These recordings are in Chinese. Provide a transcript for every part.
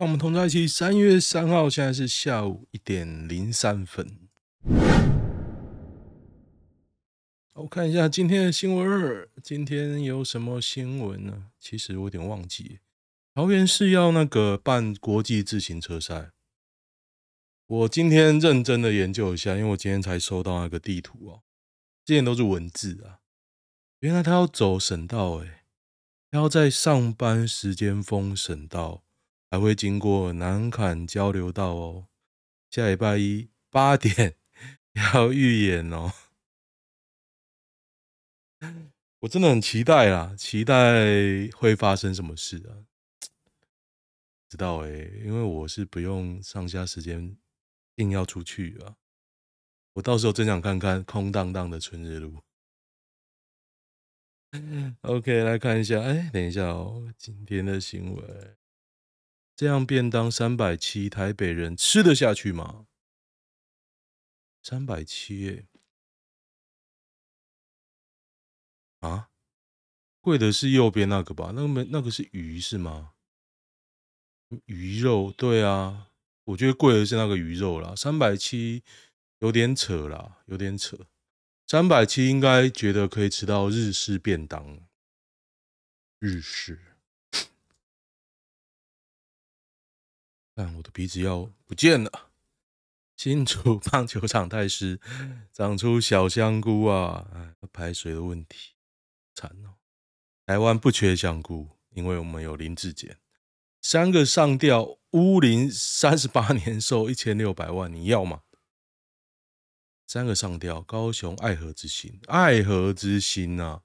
那我们同在一起。三月三号，现在是下午一点零三分。我看一下今天的新闻，今天有什么新闻呢？其实我有点忘记。桃园市要那个办国际自行车赛，我今天认真的研究一下，因为我今天才收到那个地图哦，之前都是文字啊。原来他要走省道，诶，他要在上班时间封省道。还会经过南坎交流道哦，下礼拜一八点 要预演哦，我真的很期待啦，期待会发生什么事啊？知道诶，因为我是不用上下时间硬要出去啊，我到时候真想看看空荡荡的春日路。OK，来看一下，哎，等一下哦，今天的新闻。这样便当三百七，台北人吃得下去吗？三百七耶！啊，贵的是右边那个吧？那个，那个是鱼是吗？鱼肉，对啊，我觉得贵的是那个鱼肉啦。三百七有点扯啦，有点扯。三百七应该觉得可以吃到日式便当，日式。看我的鼻子要不见了。新竹棒球场太湿，长出小香菇啊！哎，排水的问题，惨哦。台湾不缺香菇，因为我们有林志坚。三个上吊，乌林三十八年寿一千六百万，你要吗？三个上吊，高雄爱河之心，爱河之心、啊。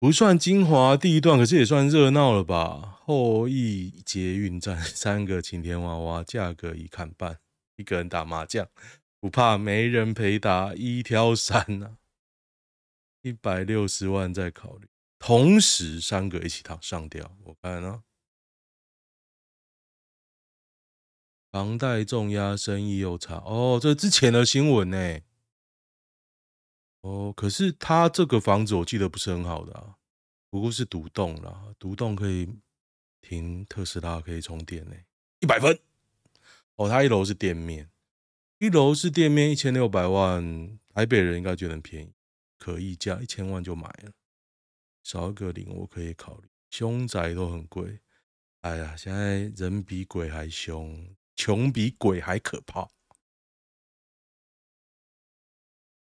不算精华地段，可是也算热闹了吧？后羿捷运站三个晴天娃娃，价格已砍半，一个人打麻将不怕没人陪打，一挑三啊，一百六十万再考虑。同时三个一起躺上吊，我看啊，房贷重压，生意又差。哦，这之前的新闻呢？哦，可是他这个房子我记得不是很好的啊，不过是独栋啦，独栋可以停特斯拉，可以充电呢，一百分。哦，他一楼是店面，一楼是店面，一千六百万，台北人应该觉得很便宜，可议价一千万就买了，少一个零我可以考虑。凶宅都很贵，哎呀，现在人比鬼还凶，穷比鬼还可怕。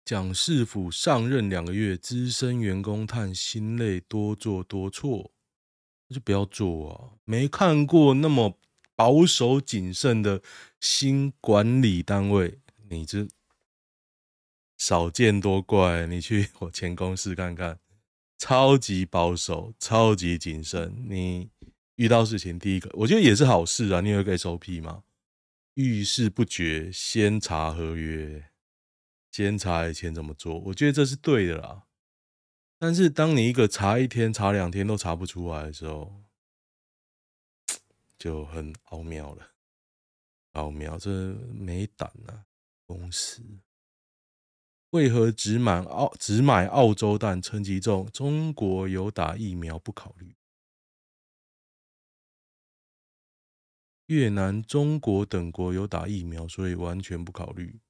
蒋市府上任两个月，资深员工叹心累，多做多错，那就不要做啊！没看过那么保守谨慎的新管理单位，你这少见多怪。你去我前公司看看，超级保守，超级谨慎。你遇到事情，第一个我觉得也是好事啊。你有一个 SOP 吗？遇事不决，先查合约。先查以前怎么做，我觉得这是对的啦。但是当你一个查一天、查两天都查不出来的时候，就很奥妙了。奥妙，这没胆啊！公司为何只买澳只买澳洲蛋？陈吉仲，中国有打疫苗不考虑？越南、中国等国有打疫苗，所以完全不考虑。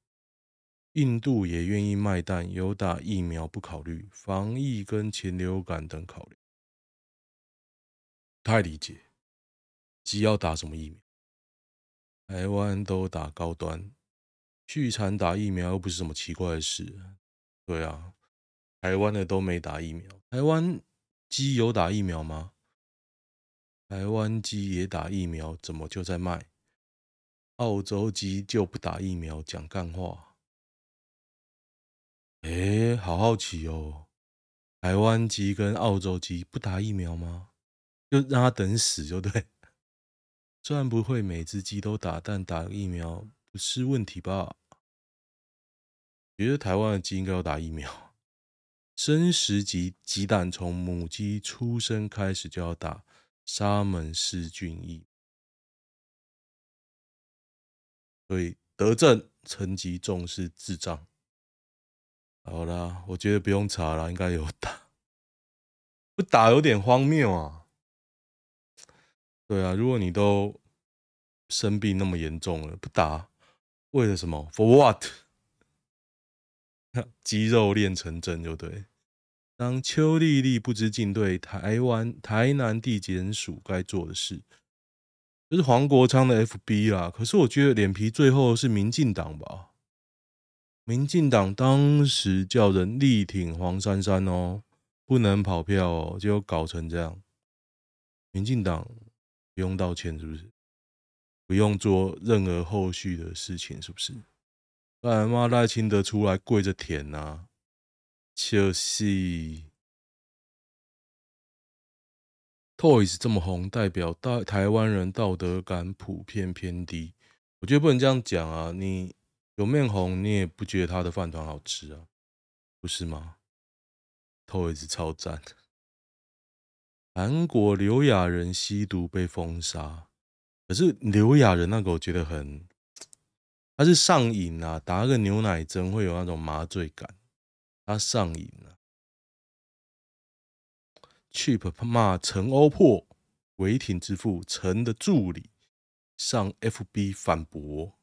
印度也愿意卖蛋，有打疫苗不考虑，防疫跟禽流感等考虑，太理解。鸡要打什么疫苗？台湾都打高端，畜产打疫苗又不是什么奇怪的事。对啊，台湾的都没打疫苗。台湾鸡有打疫苗吗？台湾鸡也打疫苗，怎么就在卖？澳洲鸡就不打疫苗，讲干话。哎，好好奇哦！台湾鸡跟澳洲鸡不打疫苗吗？就让它等死就对。虽然不会每只鸡都打，但打疫苗不是问题吧？觉得台湾的鸡应该要打疫苗。生食级鸡蛋从母鸡出生开始就要打沙门氏菌疫，所以德政层级重视智障。好啦，我觉得不用查了，应该有打，不打有点荒谬啊。对啊，如果你都生病那么严重了，不打为了什么？For what？肌肉练成真就对。当邱丽丽不知进对台湾台南地检署该做的事，这是黄国昌的 FB 啦。可是我觉得脸皮最厚是民进党吧？民进党当时叫人力挺黄珊珊哦，不能跑票哦，就搞成这样。民进党不用道歉是不是？不用做任何后续的事情是不是？不然妈赖清德出来跪着舔呐、啊，就是 Toys 这么红，代表大台湾人道德感普遍偏低。我觉得不能这样讲啊，你。有面红，你也不觉得他的饭团好吃啊？不是吗？Toys 超赞。韩国刘亚仁吸毒被封杀，可是刘亚仁那个我觉得很，他是上瘾啊，打个牛奶针会有那种麻醉感，他上瘾了、啊。Cheap 骂陈欧破，违停之父陈的助理上 FB 反驳。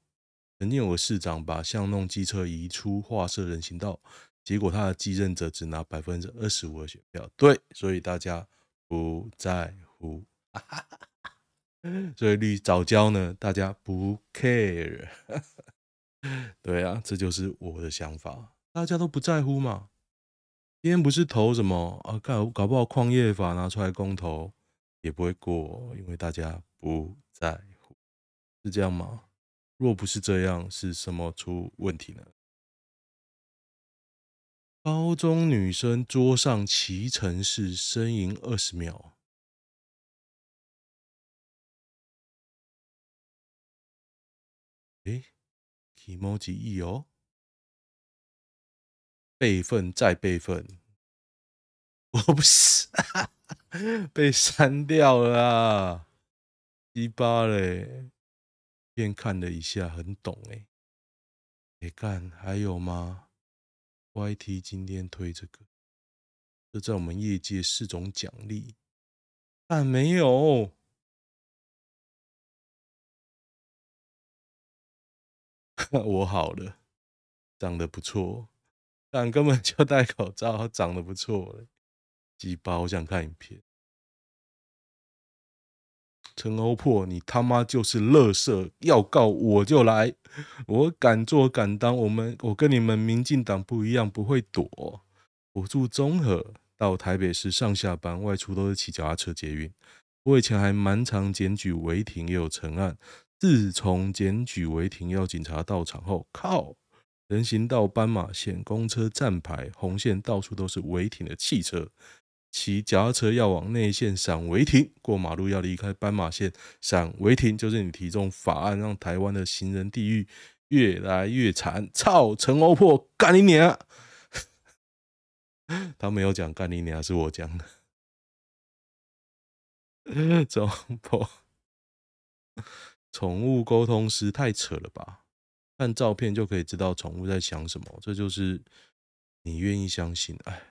曾经有个市长把巷弄机车移出划设人行道，结果他的继任者只拿百分之二十五的选票。对，所以大家不在乎。所以绿早教呢，大家不 care。对啊，这就是我的想法，大家都不在乎嘛。今天不是投什么啊？搞搞不好矿业法拿出来公投也不会过，因为大家不在乎，是这样吗？若不是这样，是什么出问题呢？高中女生桌上骑乘式呻吟二十秒。哎，Kimoji 哦，备份再备份，我不是 被删掉了啊，鸡巴嘞！便看了一下，很懂哎。哎干，还有吗？YT 今天推这个，这在我们业界是种奖励。但没有，我好了，长得不错，但根本就戴口罩，长得不错。鸡巴，我想看影片。陈欧破，你他妈就是垃圾！要告我就来，我敢做敢当。我们我跟你们民进党不一样，不会躲。我住中和，到台北市上下班外出都是骑脚踏车捷运。我以前还蛮常检举违停，也有成案。自从检举违停要警察到场后，靠！人行道、斑马线、公车站牌、红线，到处都是违停的汽车。骑脚踏车要往内线闪违停，过马路要离开斑马线闪违停，就是你提这种法案，让台湾的行人地狱越来越惨。操，陈欧破干你娘！他没有讲干你娘，是我讲的。陈欧破，宠物沟通师太扯了吧？看照片就可以知道宠物在想什么，这就是你愿意相信？哎。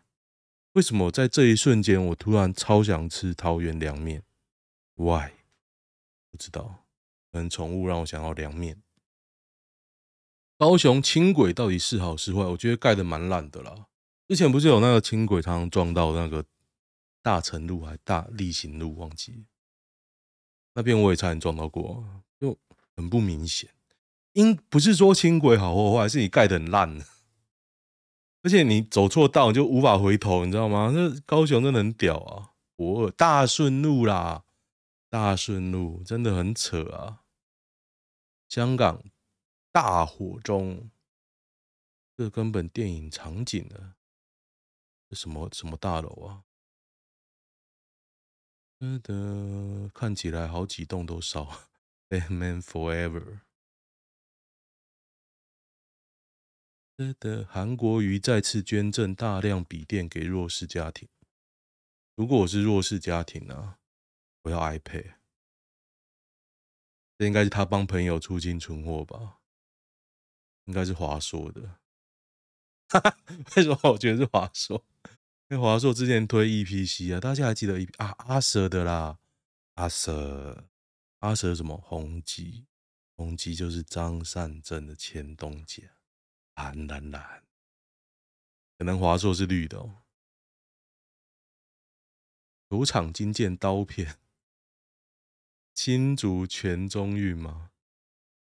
为什么在这一瞬间，我突然超想吃桃园凉面？Why？不知道。可能宠物让我想要凉面。高雄轻轨到底是好是坏？我觉得盖得蛮烂的啦。之前不是有那个轻轨常常撞到那个大成路还大立行路，忘记那边我也差点撞到过，就很不明显。因不是说轻轨好或坏，是你盖得很烂。而且你走错道你就无法回头，你知道吗？那高雄真的很屌啊！我大顺路啦，大顺路真的很扯啊！香港大火中，这根本电影场景呢？这什么什么大楼啊？真的看起来好几栋都烧，Amen forever。的韩国瑜再次捐赠大量笔电给弱势家庭。如果我是弱势家庭呢、啊？我要 iPad。这应该是他帮朋友出金存货吧？应该是华硕的。哈哈，为什么我觉得是华硕？因为华硕之前推 EPC 啊，大家还记得 EP 啊？阿 Sir 的啦，阿 Sir。阿蛇什么宏基？宏基就是张善政的前东家，蓝蓝蓝，可能华硕是绿的哦。球场惊见刀片，新竹全中运吗？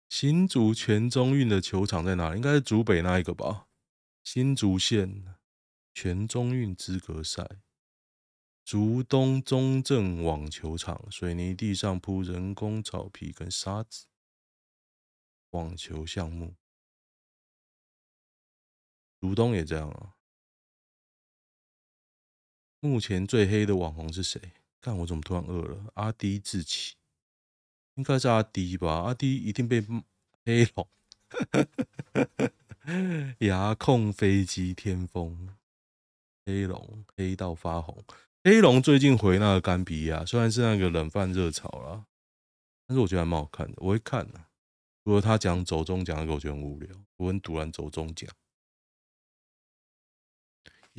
新竹全中运的球场在哪里？应该是竹北那一个吧？新竹县全中运资格赛。竹东中正网球场，水泥地上铺人工草皮跟沙子，网球项目。竹东也这样啊。目前最黑的网红是谁？看我怎么突然饿了？阿迪志奇，应该是阿迪吧？阿迪一定被黑了。遥控飞机天风，黑龙黑到发红。黑龙最近回那个甘比亚，虽然是那个冷饭热炒啦，但是我觉得还蛮好看的，我会看的。如果他讲走钟奖，我觉得很无聊。我很赌烂走中奖。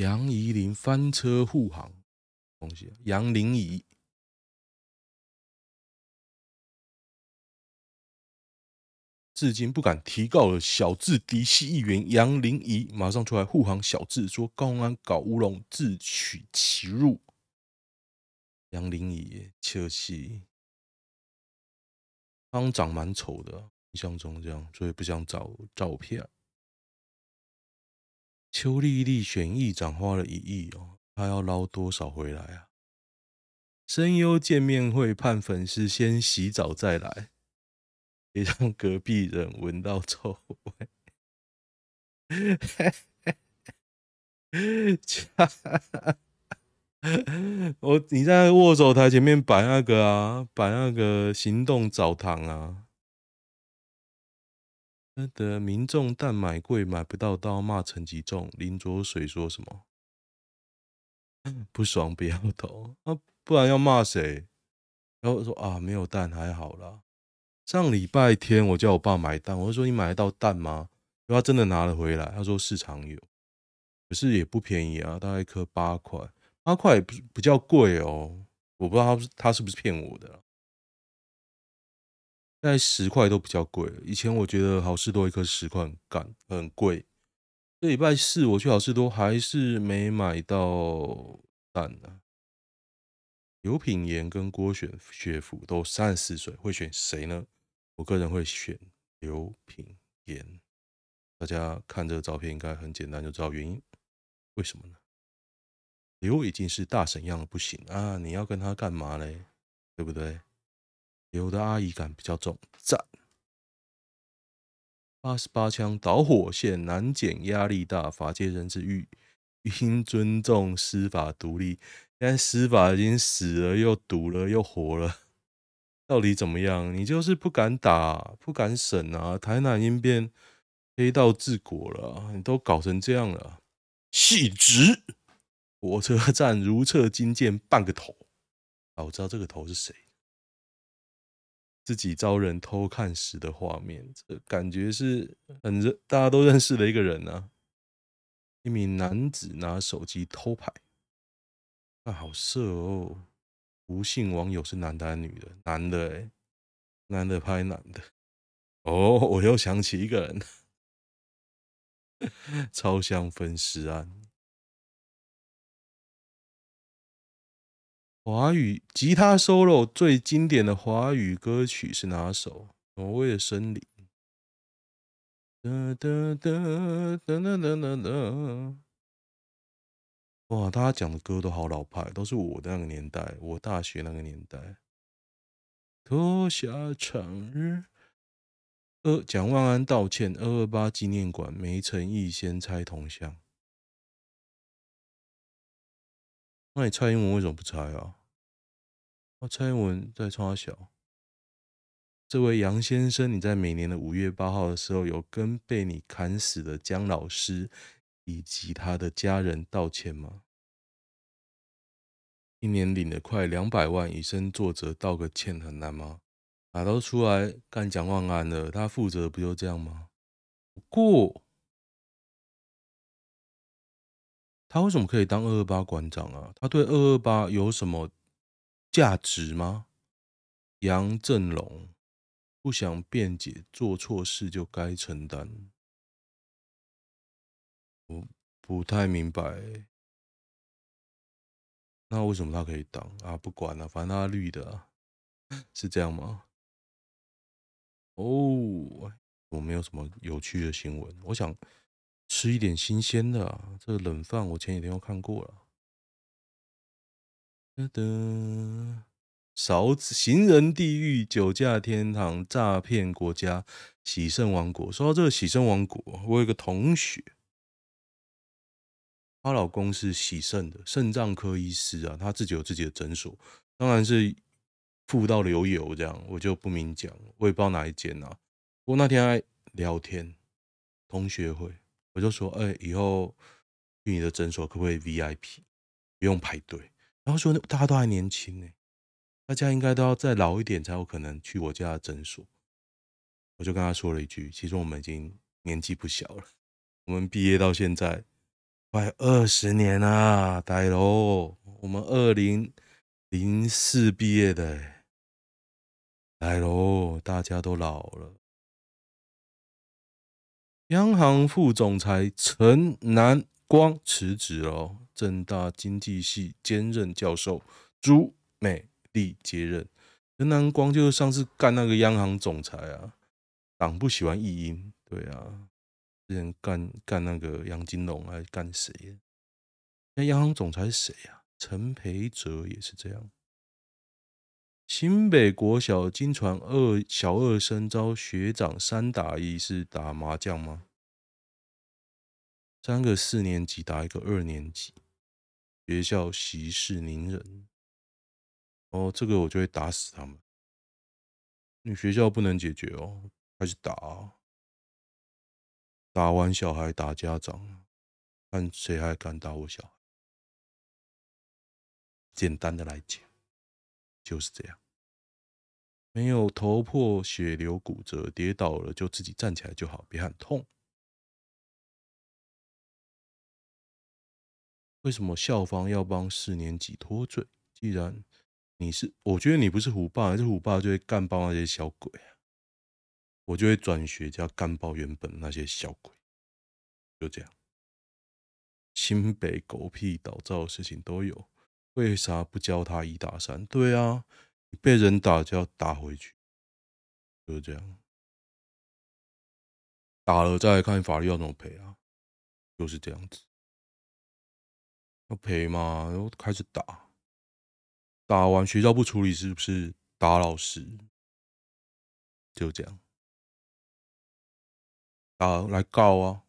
杨怡林翻车护航，东西杨林怡至今不敢提告了。小智嫡系议员杨林怡马上出来护航小智，说公安搞乌龙，自取其辱。杨林仪，切西，刚长蛮丑的，印象中这样，所以不想找照片。邱丽丽选议长花了一亿哦，她要捞多少回来啊？声优见面会盼粉丝先洗澡再来，别让隔壁人闻到臭味。我你在握手台前面摆那个啊，摆那个行动澡堂啊。那的民众蛋买贵买不到刀，骂陈吉仲。林卓水说什么？不爽不要投啊，不然要骂谁？然后说啊，没有蛋还好啦。上礼拜天我叫我爸买蛋，我说你买得到蛋吗？他真的拿了回来，他说市场有，可是也不便宜啊，大概一颗八块。八块不比较贵哦，我不知道他他是不是骗我的，现在十块都比较贵。以前我觉得好事多一颗十块很干很贵。这礼拜四我去好事多还是没买到蛋呢。刘品言跟郭选学府都三十四岁，会选谁呢？我个人会选刘品言。大家看这个照片应该很简单就知道原因，为什么呢？刘已经是大神样了，不行啊！你要跟他干嘛嘞？对不对？有的阿姨感比较重，赞。八十八枪导火线难减，压力大，法界人之欲应尊重司法独立。现在司法已经死了，又堵了，又活了，到底怎么样？你就是不敢打，不敢审啊！台南已经变黑道治国了，你都搞成这样了，细直。火车站如厕惊见半个头啊！我知道这个头是谁，自己遭人偷看时的画面，这感觉是很认，大家都认识的一个人啊。一名男子拿手机偷拍，啊，好色哦！吴姓网友是男的还是女的？男的哎，男的拍男的。哦，我又想起一个人，超香分尸案。华语吉他 solo 最经典的华语歌曲是哪首？挪威的森林。哒哒哒哒哒哒哒。哇，大家讲的歌都好老派，都是我的那个年代，我大学那个年代。脱下长日。呃，蒋万安道歉，二二八纪念馆没诚意，先拆铜像。那你蔡英文为什么不拆啊？哦，蔡英文在冲三小。这位杨先生，你在每年的五月八号的时候，有跟被你砍死的姜老师以及他的家人道歉吗？一年领了快两百万，以身作则，道个歉很难吗？哪都出来干蒋万安了，他负责不就这样吗？不过。他为什么可以当二二八馆长啊？他对二二八有什么价值吗？杨振龙不想辩解，做错事就该承担。我不太明白，那为什么他可以当啊？不管了，反正他绿的，是这样吗？哦，我没有什么有趣的新闻，我想吃一点新鲜的啊。这个冷饭我前几天又看过了。噔噔。勺子，行人地狱，酒驾天堂，诈骗国家，喜肾王国。说到这个喜肾王国，我有一个同学，她老公是喜肾的肾脏科医师啊，他自己有自己的诊所，当然是富到流油这样，我就不明讲，我也不知道哪一间啊。不过那天还聊天，同学会，我就说，哎、以后去你的诊所可不可以 VIP，不用排队？然后说大家都还年轻呢。大家应该都要再老一点才有可能去我家的诊所。我就跟他说了一句：“其实我们已经年纪不小了，我们毕业到现在快二十年了，大佬，我们二零零四毕业的，大佬，大家都老了。”央行副总裁陈南光辞职了，政大经济系兼任教授朱美丽接任，陈南光就是上次干那个央行总裁啊，党不喜欢异音，对啊，之前干干那个杨金龙还干谁？那央行总裁是谁呀？陈培哲也是这样。新北国小惊传二小二生遭学长三打一，是打麻将吗？三个四年级打一个二年级，学校息事宁人。哦，这个我就会打死他们。你学校不能解决哦，开始打啊，打完小孩打家长，看谁还敢打我小孩。简单的来讲，就是这样。没有头破血流骨折跌倒了，就自己站起来就好，别喊痛。为什么校方要帮四年级脱罪？既然你是，我觉得你不是虎爸，是虎爸就会干爆那些小鬼！我就会转学，就要干爆原本那些小鬼，就这样。新北狗屁倒灶的事情都有，为啥不教他一打三？对啊，被人打就要打回去，就是这样。打了再看法律要怎么赔啊？就是这样子，要赔嘛，然后开始打。打完学校不处理，是不是打老师？就这样，打来告啊，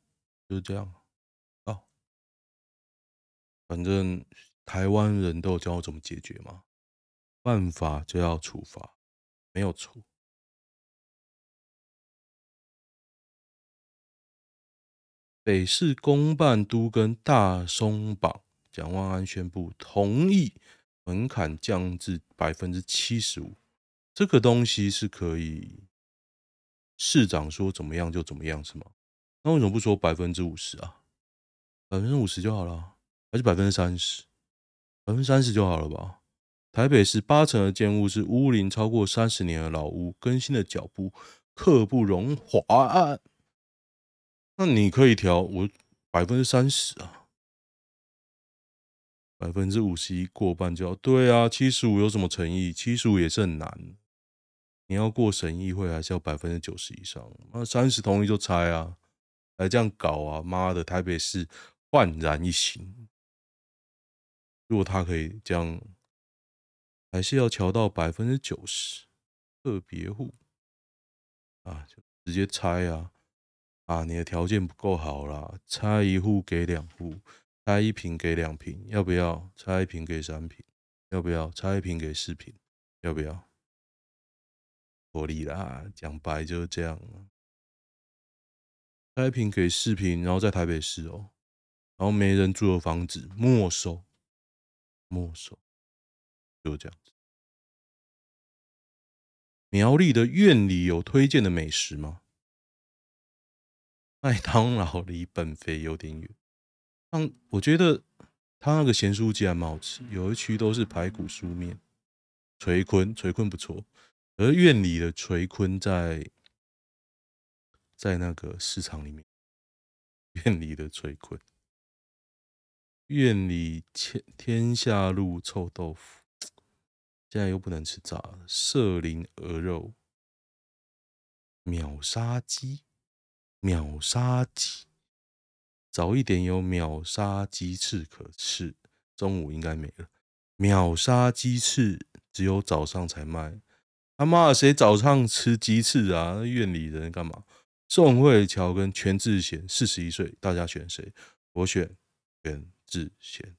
就这样告。反正台湾人都有教我怎么解决嘛，犯法就要处罚，没有错。北市公办都跟大松绑，蒋万安宣布同意。门槛降至百分之七十五，这个东西是可以市长说怎么样就怎么样，是吗？那为什么不说百分之五十啊？百分之五十就好了，还是百分之三十？百分之三十就好了吧？台北市八成的建物是屋龄超过三十年的老屋，更新的脚步刻不容缓。那你可以调我百分之三十啊。百分之五十一过半就要对啊，七十五有什么诚意？七十五也是很难。你要过审议会，还是要百分之九十以上？那三十同意就拆啊，来这样搞啊！妈的，台北市焕然一新。如果他可以这样，还是要调到百分之九十。特别户啊，就直接拆啊！啊，你的条件不够好啦，拆一户给两户。拆一瓶给两瓶，要不要？拆一瓶给三瓶，要不要？拆一瓶给四瓶，要不要？合理啦，讲白就是这样。拆一瓶给四瓶，然后在台北市哦，然后没人住的房子没收，没收，就这样子。苗栗的院里有推荐的美食吗？麦当劳离本肥有点远。嗯，我觉得他那个咸酥鸡还蛮好吃，有一区都是排骨酥面，垂坤垂坤不错，而院里的垂坤在在那个市场里面，院里的垂坤，院里天天下路臭豆腐，现在又不能吃炸了。社林鹅肉，秒杀鸡，秒杀鸡，早一点有秒杀鸡翅可吃，中午应该没了。秒杀鸡翅只有早上才卖。他妈的，谁早上吃鸡翅啊？院里人干嘛？宋慧乔跟全智贤，四十一岁，大家选谁？我选全智贤。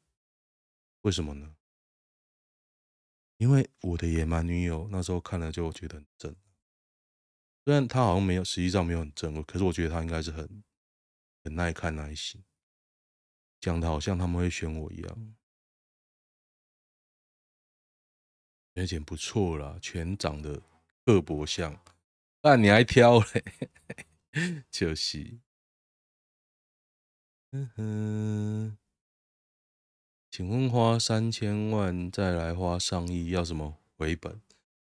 为什么呢？因为我的野蛮女友那时候看了就觉得很正，虽然她好像没有，实际上没有很正，可是我觉得她应该是很很耐看耐心，讲的好像他们会选我一样。而且不错啦，全长得各博相，那你还挑嘞？就是，嗯哼，请问花三千万再来花上亿要什么回本？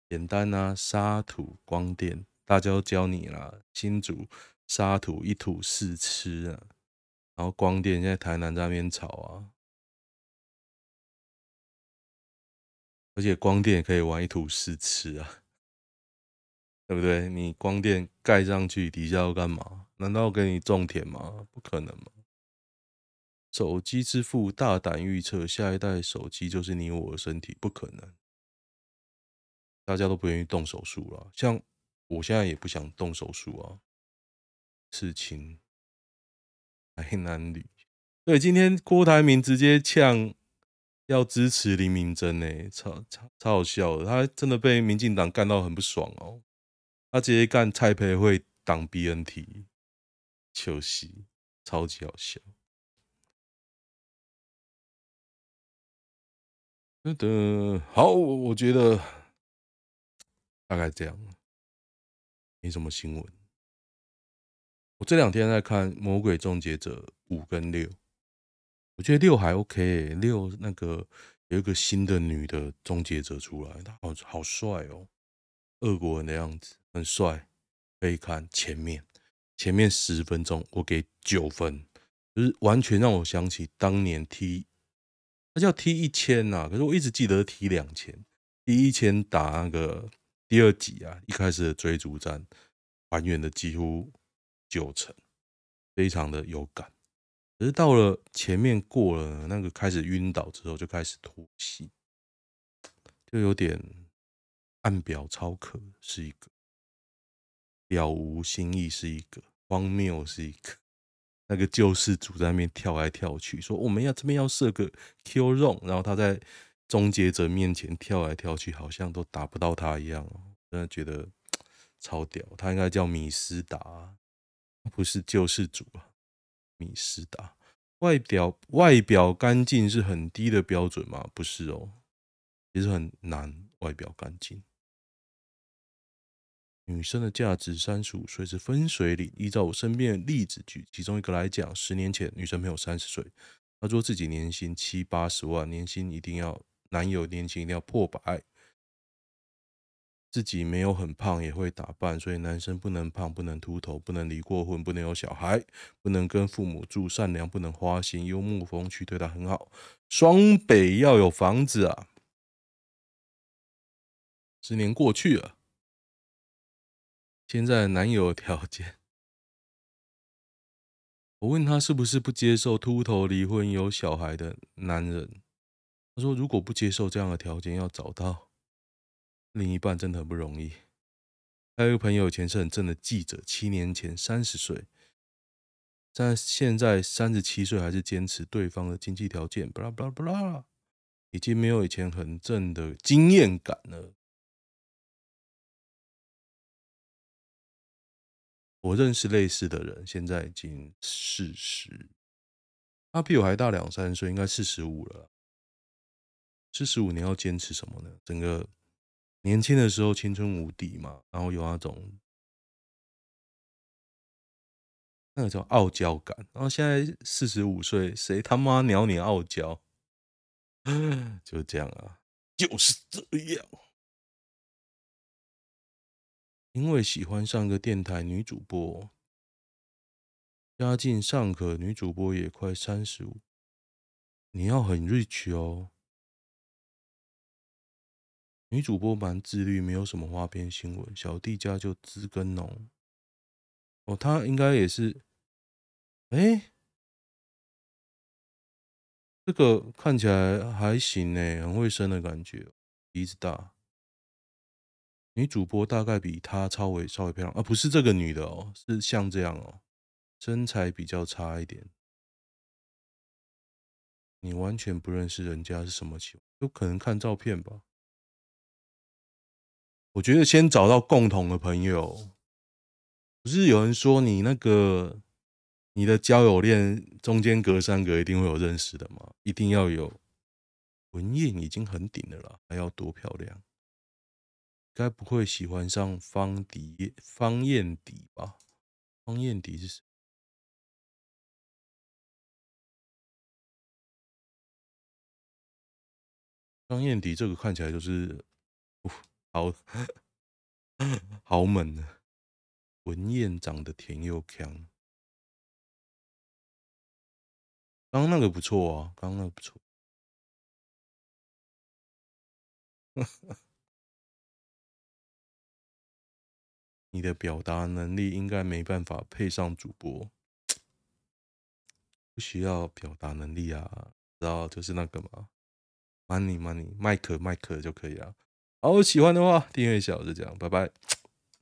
简单啊，沙土光电，大家都教你啦。新竹沙土一土四吃啊，然后光电现在台南在那边炒啊。而且光电也可以玩一吐试吃啊，对不对？你光电盖上去，底下要干嘛？难道给你种田吗？不可能嘛！手机之父大胆预测，下一代手机就是你我的身体，不可能。大家都不愿意动手术了，像我现在也不想动手术啊。刺青，台南女，对，今天郭台铭直接呛。要支持林明珍呢，超超超好笑，他真的被民进党干到很不爽哦。他直接干蔡培慧挡 BNT，糗死，超级好笑。真的好，我觉得大概这样，没什么新闻。我这两天在看《魔鬼终结者》五跟六。我觉得六还 OK，六那个有一个新的女的终结者出来，她好好帅哦，俄国人的样子，很帅，可以看前面前面十分钟，我给九分，就是完全让我想起当年 T，他叫 T 一千呐，可是我一直记得 T 两千，T 一千打那个第二集啊，一开始的追逐战还原的几乎九成，非常的有感。可是到了前面过了那个开始晕倒之后，就开始脱戏，就有点暗表超可是一个，了无新意是一个，荒谬是一个。那个救世主在那边跳来跳去，说我们要这边要设个 Q zone，然后他在终结者面前跳来跳去，好像都打不到他一样。真的觉得超屌，他应该叫米斯达，不是救世主啊。米斯达，外表外表干净是很低的标准吗？不是哦，其实很难外表干净。女生的价值三十五岁是分水岭。依照我身边的例子举其中一个来讲，十年前女生朋友三十岁，她说自己年薪七八十万，年薪一定要男友年薪一定要破百。自己没有很胖，也会打扮，所以男生不能胖，不能秃头，不能离过婚，不能有小孩，不能跟父母住，善良，不能花心，幽默风趣，对他很好。双北要有房子啊！十年过去了，现在男友条件，我问他是不是不接受秃头、离婚、有小孩的男人？他说如果不接受这样的条件，要找到。另一半真的很不容易。还有一个朋友，以前是很正的记者，七年前三十岁，但现在三十七岁还是坚持对方的经济条件，巴拉巴拉巴拉，已经没有以前很正的经验感了。我认识类似的人，现在已经四十，他比我还大两三岁，应该四十五了。四十五，年要坚持什么呢？整个。年轻的时候青春无敌嘛，然后有那种那个叫傲娇感，然后现在四十五岁，谁他妈鸟你傲娇？就这样啊，就是这样。因为喜欢上个电台女主播，家境尚可，女主播也快三十五，你要很 rich 哦。女主播蛮自律，没有什么花边新闻。小弟家就知根浓。哦，他应该也是，哎、这个看起来还行呢，很会生的感觉，鼻子大。女主播大概比她稍微稍微漂亮啊，不是这个女的哦，是像这样哦，身材比较差一点。你完全不认识人家是什么情况？有可能看照片吧。我觉得先找到共同的朋友，不是有人说你那个你的交友链中间隔三隔一定会有认识的吗？一定要有。文艳已经很顶的了，还要多漂亮？该不会喜欢上方迪方艳迪吧？方艳迪是谁？方艳迪这个看起来就是。好 好猛啊，文燕长得甜又强，刚刚那个不错啊，刚刚那个不错。你的表达能力应该没办法配上主播，不需要表达能力啊，知道就是那个嘛，money money，麦克麦克就可以了。好，喜欢的话订阅一下，就这样，拜拜。